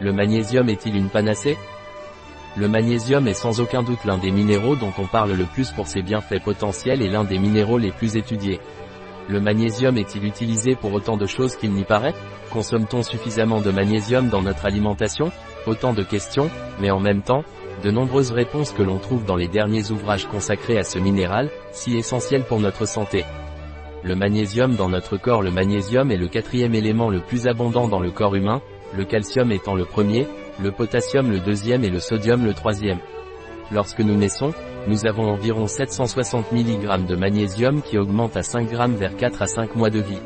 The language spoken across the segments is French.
Le magnésium est-il une panacée? Le magnésium est sans aucun doute l'un des minéraux dont on parle le plus pour ses bienfaits potentiels et l'un des minéraux les plus étudiés. Le magnésium est-il utilisé pour autant de choses qu'il n'y paraît? Consomme-t-on suffisamment de magnésium dans notre alimentation? Autant de questions, mais en même temps, de nombreuses réponses que l'on trouve dans les derniers ouvrages consacrés à ce minéral, si essentiel pour notre santé. Le magnésium dans notre corps Le magnésium est le quatrième élément le plus abondant dans le corps humain, le calcium étant le premier, le potassium le deuxième et le sodium le troisième. Lorsque nous naissons, nous avons environ 760 mg de magnésium qui augmente à 5 g vers 4 à 5 mois de vie.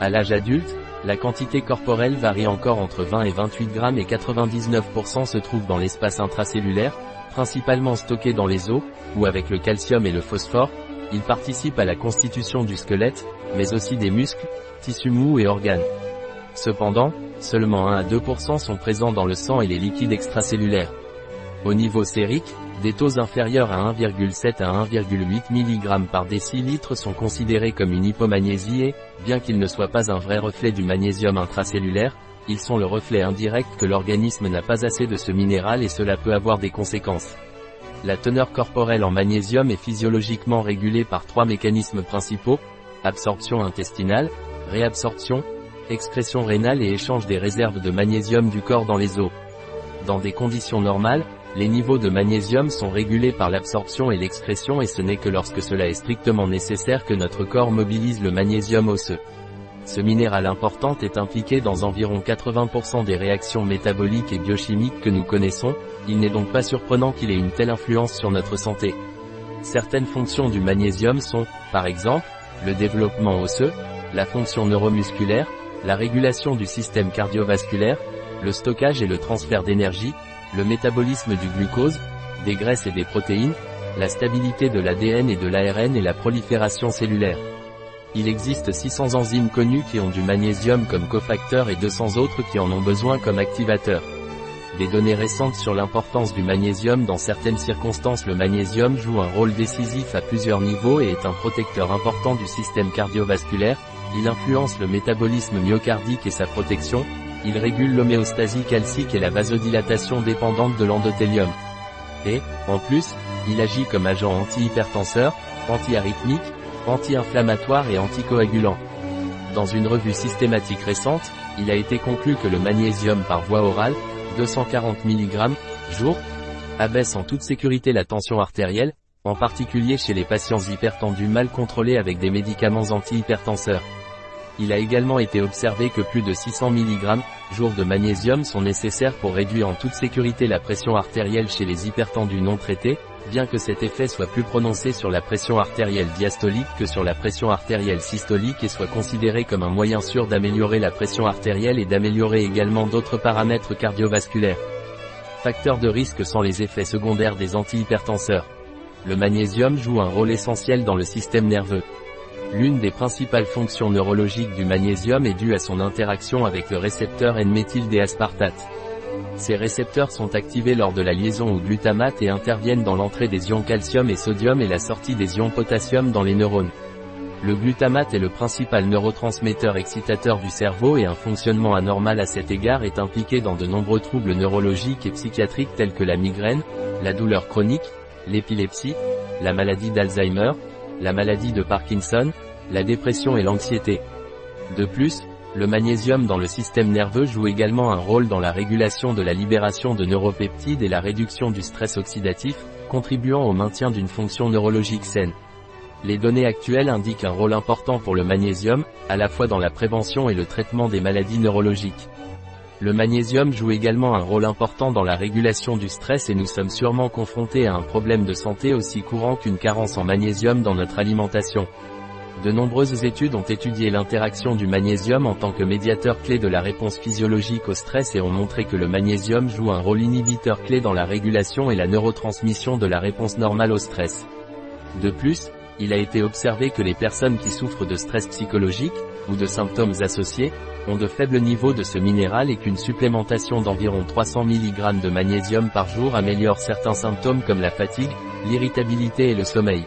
À l'âge adulte, la quantité corporelle varie encore entre 20 et 28 g et 99% se trouve dans l'espace intracellulaire, principalement stocké dans les os, ou avec le calcium et le phosphore, il participe à la constitution du squelette, mais aussi des muscles, tissus mous et organes. Cependant, seulement 1 à 2% sont présents dans le sang et les liquides extracellulaires. Au niveau sérique, des taux inférieurs à 1,7 à 1,8 mg par décilitre sont considérés comme une hypomagnésie et, bien qu'ils ne soient pas un vrai reflet du magnésium intracellulaire, ils sont le reflet indirect que l'organisme n'a pas assez de ce minéral et cela peut avoir des conséquences. La teneur corporelle en magnésium est physiologiquement régulée par trois mécanismes principaux, absorption intestinale, réabsorption, excrétion rénale et échange des réserves de magnésium du corps dans les os. Dans des conditions normales, les niveaux de magnésium sont régulés par l'absorption et l'excrétion et ce n'est que lorsque cela est strictement nécessaire que notre corps mobilise le magnésium osseux. Ce minéral important est impliqué dans environ 80% des réactions métaboliques et biochimiques que nous connaissons, il n'est donc pas surprenant qu'il ait une telle influence sur notre santé. Certaines fonctions du magnésium sont, par exemple, le développement osseux, la fonction neuromusculaire, la régulation du système cardiovasculaire, le stockage et le transfert d'énergie, le métabolisme du glucose, des graisses et des protéines, la stabilité de l'ADN et de l'ARN et la prolifération cellulaire. Il existe 600 enzymes connues qui ont du magnésium comme cofacteur et 200 autres qui en ont besoin comme activateur. Des données récentes sur l'importance du magnésium dans certaines circonstances Le magnésium joue un rôle décisif à plusieurs niveaux et est un protecteur important du système cardiovasculaire, il influence le métabolisme myocardique et sa protection, il régule l'homéostasie calcique et la vasodilatation dépendante de l'endothélium. Et, en plus, il agit comme agent antihypertenseur, antiarythmique, anti-inflammatoire et anticoagulant. Dans une revue systématique récente, il a été conclu que le magnésium par voie orale, 240 mg, jour, abaisse en toute sécurité la tension artérielle, en particulier chez les patients hypertendus mal contrôlés avec des médicaments antihypertenseurs. Il a également été observé que plus de 600 mg, jour de magnésium sont nécessaires pour réduire en toute sécurité la pression artérielle chez les hypertendus non traités, bien que cet effet soit plus prononcé sur la pression artérielle diastolique que sur la pression artérielle systolique et soit considéré comme un moyen sûr d'améliorer la pression artérielle et d'améliorer également d'autres paramètres cardiovasculaires. Facteurs de risque sont les effets secondaires des antihypertenseurs. Le magnésium joue un rôle essentiel dans le système nerveux. L'une des principales fonctions neurologiques du magnésium est due à son interaction avec le récepteur N-méthyldeaspartate. Ces récepteurs sont activés lors de la liaison au glutamate et interviennent dans l'entrée des ions calcium et sodium et la sortie des ions potassium dans les neurones. Le glutamate est le principal neurotransmetteur excitateur du cerveau et un fonctionnement anormal à cet égard est impliqué dans de nombreux troubles neurologiques et psychiatriques tels que la migraine, la douleur chronique, l'épilepsie, la maladie d'Alzheimer, la maladie de Parkinson, la dépression et l'anxiété. De plus, le magnésium dans le système nerveux joue également un rôle dans la régulation de la libération de neuropeptides et la réduction du stress oxydatif, contribuant au maintien d'une fonction neurologique saine. Les données actuelles indiquent un rôle important pour le magnésium, à la fois dans la prévention et le traitement des maladies neurologiques. Le magnésium joue également un rôle important dans la régulation du stress et nous sommes sûrement confrontés à un problème de santé aussi courant qu'une carence en magnésium dans notre alimentation. De nombreuses études ont étudié l'interaction du magnésium en tant que médiateur clé de la réponse physiologique au stress et ont montré que le magnésium joue un rôle inhibiteur clé dans la régulation et la neurotransmission de la réponse normale au stress. De plus, il a été observé que les personnes qui souffrent de stress psychologique, ou de symptômes associés, ont de faibles niveaux de ce minéral et qu'une supplémentation d'environ 300 mg de magnésium par jour améliore certains symptômes comme la fatigue, l'irritabilité et le sommeil.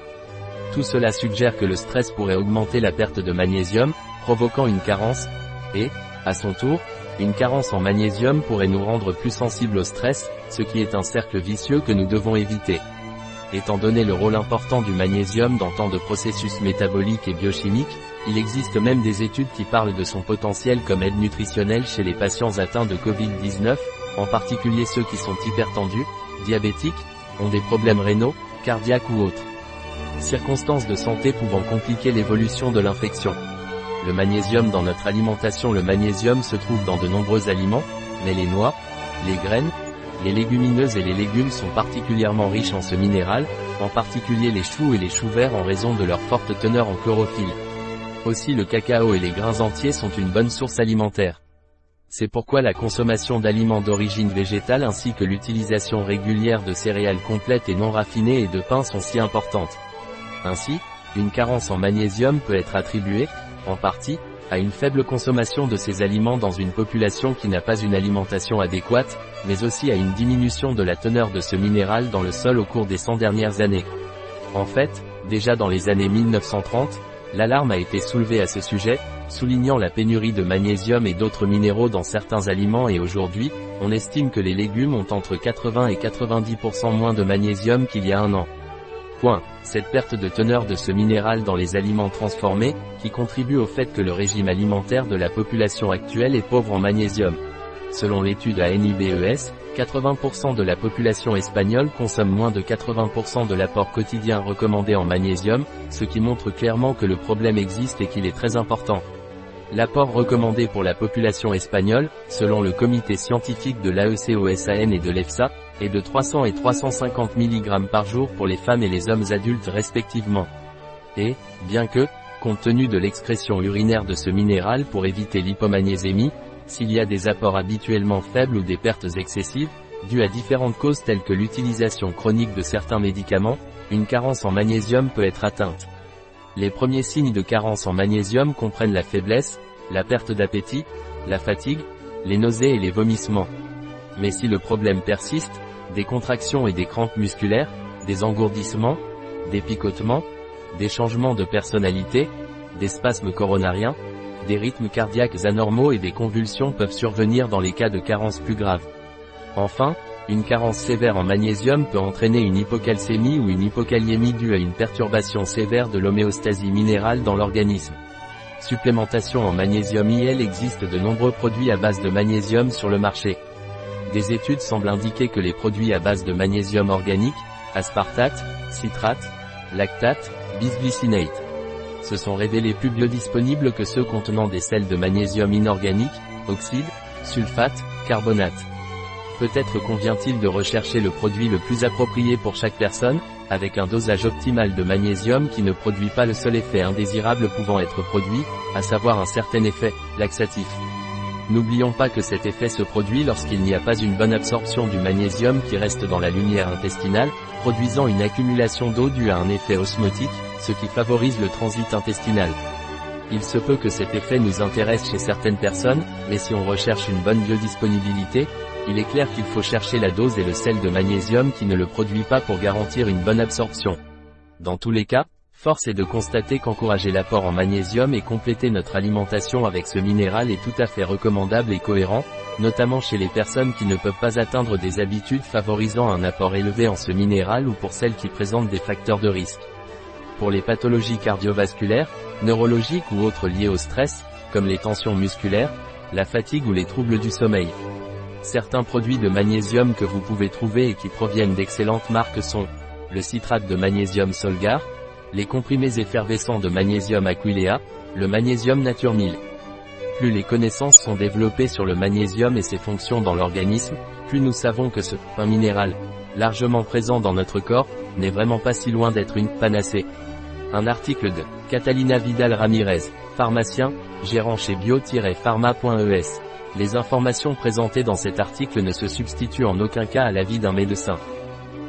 Tout cela suggère que le stress pourrait augmenter la perte de magnésium, provoquant une carence, et, à son tour, Une carence en magnésium pourrait nous rendre plus sensibles au stress, ce qui est un cercle vicieux que nous devons éviter. Étant donné le rôle important du magnésium dans tant de processus métaboliques et biochimiques, il existe même des études qui parlent de son potentiel comme aide nutritionnelle chez les patients atteints de Covid-19, en particulier ceux qui sont hypertendus, diabétiques, ont des problèmes rénaux, cardiaques ou autres. Circonstances de santé pouvant compliquer l'évolution de l'infection. Le magnésium dans notre alimentation Le magnésium se trouve dans de nombreux aliments, mais les noix, les graines, les légumineuses et les légumes sont particulièrement riches en ce minéral, en particulier les choux et les choux verts en raison de leur forte teneur en chlorophylle. Aussi le cacao et les grains entiers sont une bonne source alimentaire. C'est pourquoi la consommation d'aliments d'origine végétale ainsi que l'utilisation régulière de céréales complètes et non raffinées et de pain sont si importantes. Ainsi, une carence en magnésium peut être attribuée, en partie, à une faible consommation de ces aliments dans une population qui n'a pas une alimentation adéquate, mais aussi à une diminution de la teneur de ce minéral dans le sol au cours des 100 dernières années. En fait, déjà dans les années 1930, l'alarme a été soulevée à ce sujet, soulignant la pénurie de magnésium et d'autres minéraux dans certains aliments et aujourd'hui, on estime que les légumes ont entre 80 et 90% moins de magnésium qu'il y a un an. Cette perte de teneur de ce minéral dans les aliments transformés, qui contribue au fait que le régime alimentaire de la population actuelle est pauvre en magnésium? Selon l'étude ANIBES, 80% de la population espagnole consomme moins de 80% de l'apport quotidien recommandé en magnésium, ce qui montre clairement que le problème existe et qu'il est très important. L'apport recommandé pour la population espagnole, selon le comité scientifique de l'AECOSAN et de l'EFSA, est de 300 et 350 mg par jour pour les femmes et les hommes adultes respectivement. Et, bien que, compte tenu de l'excrétion urinaire de ce minéral pour éviter l'hypomagnésémie, s'il y a des apports habituellement faibles ou des pertes excessives, dues à différentes causes telles que l'utilisation chronique de certains médicaments, une carence en magnésium peut être atteinte. Les premiers signes de carence en magnésium comprennent la faiblesse, la perte d'appétit, la fatigue, les nausées et les vomissements. Mais si le problème persiste, des contractions et des crampes musculaires, des engourdissements, des picotements, des changements de personnalité, des spasmes coronariens, des rythmes cardiaques anormaux et des convulsions peuvent survenir dans les cas de carence plus graves. Enfin, une carence sévère en magnésium peut entraîner une hypocalcémie ou une hypokaliémie due à une perturbation sévère de l'homéostasie minérale dans l'organisme. Supplémentation en magnésium IL existe de nombreux produits à base de magnésium sur le marché. Des études semblent indiquer que les produits à base de magnésium organique, aspartate, citrate, lactate, bisglycinate, se sont révélés plus biodisponibles que ceux contenant des sels de magnésium inorganique, oxyde, sulfate, carbonate. Peut-être convient-il de rechercher le produit le plus approprié pour chaque personne, avec un dosage optimal de magnésium qui ne produit pas le seul effet indésirable pouvant être produit, à savoir un certain effet laxatif. N'oublions pas que cet effet se produit lorsqu'il n'y a pas une bonne absorption du magnésium qui reste dans la lumière intestinale, produisant une accumulation d'eau due à un effet osmotique, ce qui favorise le transit intestinal. Il se peut que cet effet nous intéresse chez certaines personnes, mais si on recherche une bonne biodisponibilité, il est clair qu'il faut chercher la dose et le sel de magnésium qui ne le produit pas pour garantir une bonne absorption. Dans tous les cas, force est de constater qu'encourager l'apport en magnésium et compléter notre alimentation avec ce minéral est tout à fait recommandable et cohérent, notamment chez les personnes qui ne peuvent pas atteindre des habitudes favorisant un apport élevé en ce minéral ou pour celles qui présentent des facteurs de risque. Pour les pathologies cardiovasculaires, neurologiques ou autres liées au stress, comme les tensions musculaires, la fatigue ou les troubles du sommeil. Certains produits de magnésium que vous pouvez trouver et qui proviennent d'excellentes marques sont le citrate de magnésium Solgar, les comprimés effervescents de magnésium Aquilea, le magnésium Nature 1000. Plus les connaissances sont développées sur le magnésium et ses fonctions dans l'organisme, plus nous savons que ce un minéral, largement présent dans notre corps, n'est vraiment pas si loin d'être une panacée. Un article de Catalina Vidal Ramirez, pharmacien, gérant chez bio-pharma.es. Les informations présentées dans cet article ne se substituent en aucun cas à l'avis d'un médecin.